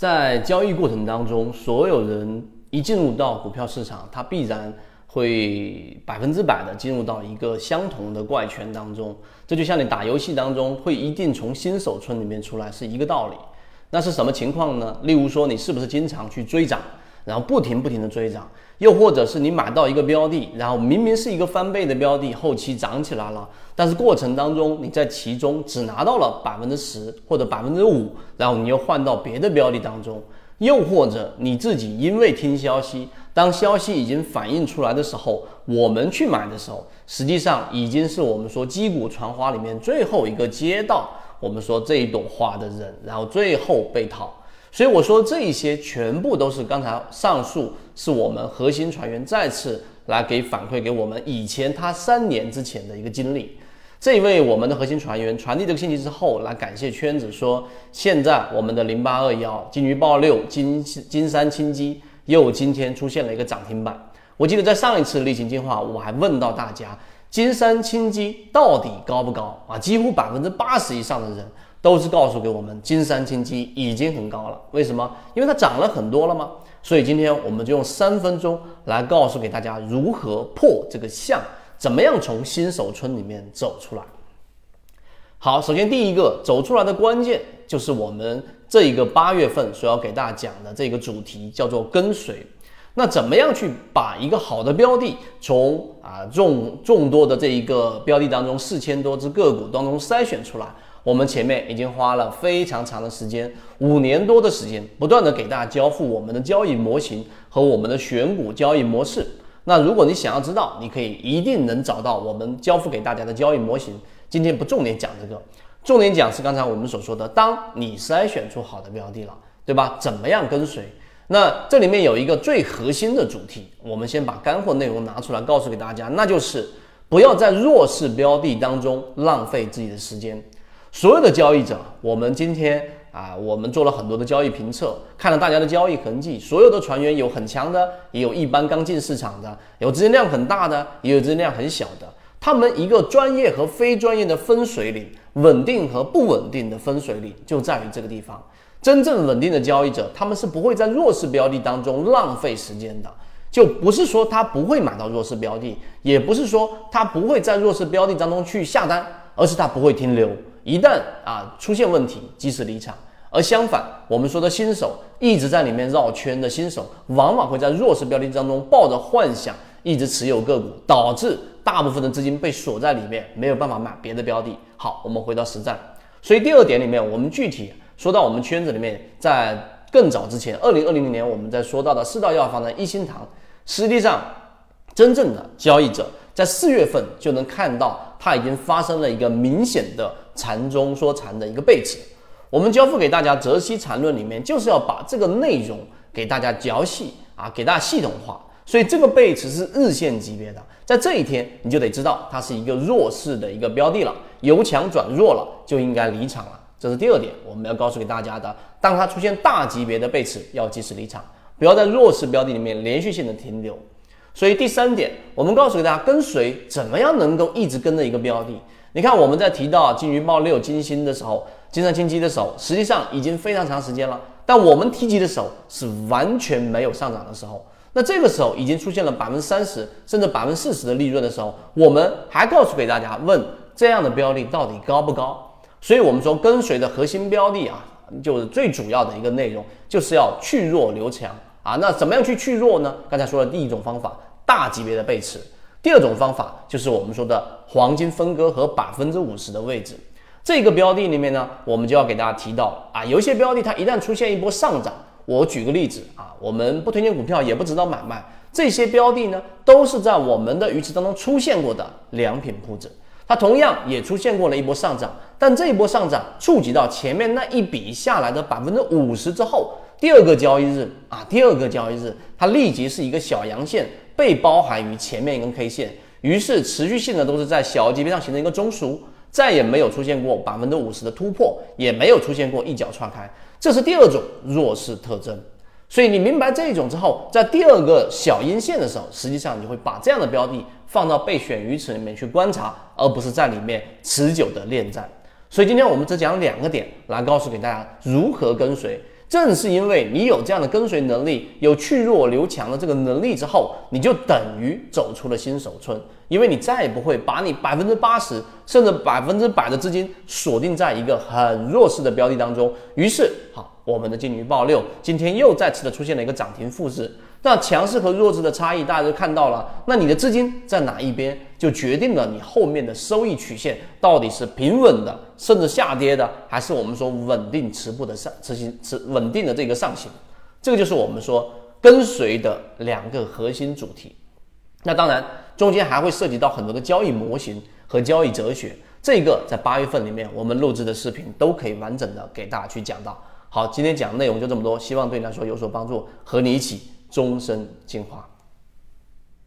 在交易过程当中，所有人一进入到股票市场，他必然会百分之百的进入到一个相同的怪圈当中。这就像你打游戏当中会一定从新手村里面出来是一个道理。那是什么情况呢？例如说，你是不是经常去追涨，然后不停不停的追涨？又或者是你买到一个标的，然后明明是一个翻倍的标的，后期涨起来了，但是过程当中你在其中只拿到了百分之十或者百分之五，然后你又换到别的标的当中，又或者你自己因为听消息，当消息已经反映出来的时候，我们去买的时候，实际上已经是我们说击鼓传花里面最后一个接到我们说这一朵花的人，然后最后被套。所以我说这一些全部都是刚才上述是我们核心船员再次来给反馈给我们以前他三年之前的一个经历。这一位我们的核心船员传递这个信息之后，来感谢圈子说，现在我们的零八二幺金鱼报六金金山清基又今天出现了一个涨停板。我记得在上一次例行进化，我还问到大家金山清基到底高不高啊？几乎百分之八十以上的人。都是告诉给我们，金山金基已经很高了。为什么？因为它涨了很多了吗？所以今天我们就用三分钟来告诉给大家如何破这个相，怎么样从新手村里面走出来。好，首先第一个走出来的关键就是我们这一个八月份所要给大家讲的这个主题，叫做跟随。那怎么样去把一个好的标的从啊众众多的这一个标的当中四千多只个股当中筛选出来？我们前面已经花了非常长的时间，五年多的时间，不断的给大家交付我们的交易模型和我们的选股交易模式。那如果你想要知道，你可以一定能找到我们交付给大家的交易模型。今天不重点讲这个，重点讲是刚才我们所说的，当你筛选出好的标的了，对吧？怎么样跟随？那这里面有一个最核心的主题，我们先把干货内容拿出来告诉给大家，那就是不要在弱势标的当中浪费自己的时间。所有的交易者，我们今天啊，我们做了很多的交易评测，看了大家的交易痕迹。所有的船员有很强的，也有一般刚进市场的，有资金量很大的，也有资金量很小的。他们一个专业和非专业的分水岭，稳定和不稳定的分水岭就在于这个地方。真正稳定的交易者，他们是不会在弱势标的当中浪费时间的。就不是说他不会买到弱势标的，也不是说他不会在弱势标的当中去下单，而是他不会停留。一旦啊出现问题，及时离场。而相反，我们说的新手一直在里面绕圈的新手，往往会在弱势标的当中抱着幻想，一直持有个股，导致大部分的资金被锁在里面，没有办法买别的标的。好，我们回到实战。所以第二点里面，我们具体说到我们圈子里面，在更早之前，二零二零年我们在说到的四道药房的一心堂，实际上真正的交易者在四月份就能看到。它已经发生了一个明显的禅中说禅的一个背驰。我们交付给大家《泽西禅论》里面，就是要把这个内容给大家嚼细啊，给大家系统化。所以这个背驰是日线级别的，在这一天你就得知道它是一个弱势的一个标的了，由强转弱了，就应该离场了。这是第二点，我们要告诉给大家的。当它出现大级别的背驰，要及时离场，不要在弱势标的里面连续性的停留。所以第三点，我们告诉给大家，跟随怎么样能够一直跟着一个标的？你看我们在提到金鱼报六、金星的时候，金山金鸡的时候，实际上已经非常长时间了。但我们提及的时候是完全没有上涨的时候，那这个时候已经出现了百分之三十甚至百分之四十的利润的时候，我们还告诉给大家，问这样的标的到底高不高？所以我们说跟随的核心标的啊，就是最主要的一个内容，就是要去弱留强。啊，那怎么样去去弱呢？刚才说的第一种方法，大级别的背驰；第二种方法就是我们说的黄金分割和百分之五十的位置。这个标的里面呢，我们就要给大家提到啊，有一些标的它一旦出现一波上涨，我举个例子啊，我们不推荐股票，也不指导买卖，这些标的呢，都是在我们的鱼池当中出现过的良品铺子，它同样也出现过了一波上涨，但这一波上涨触及到前面那一笔下来的百分之五十之后。第二个交易日啊，第二个交易日，它立即是一个小阳线被包含于前面一根 K 线，于是持续性的都是在小级别上形成一个中枢，再也没有出现过百分之五十的突破，也没有出现过一脚踹开，这是第二种弱势特征。所以你明白这一种之后，在第二个小阴线的时候，实际上你会把这样的标的放到备选鱼池里面去观察，而不是在里面持久的恋战。所以今天我们只讲两个点来告诉给大家如何跟随。正是因为你有这样的跟随能力，有去弱留强的这个能力之后，你就等于走出了新手村，因为你再也不会把你百分之八十甚至百分之百的资金锁定在一个很弱势的标的当中。于是，好，我们的金鱼爆六今天又再次的出现了一个涨停复制。那强势和弱势的差异，大家都看到了。那你的资金在哪一边，就决定了你后面的收益曲线到底是平稳的，甚至下跌的，还是我们说稳定持步的上持行持稳定的这个上行。这个就是我们说跟随的两个核心主题。那当然，中间还会涉及到很多的交易模型和交易哲学。这个在八月份里面我们录制的视频都可以完整的给大家去讲到。好，今天讲的内容就这么多，希望对你来说有所帮助，和你一起。终身进化。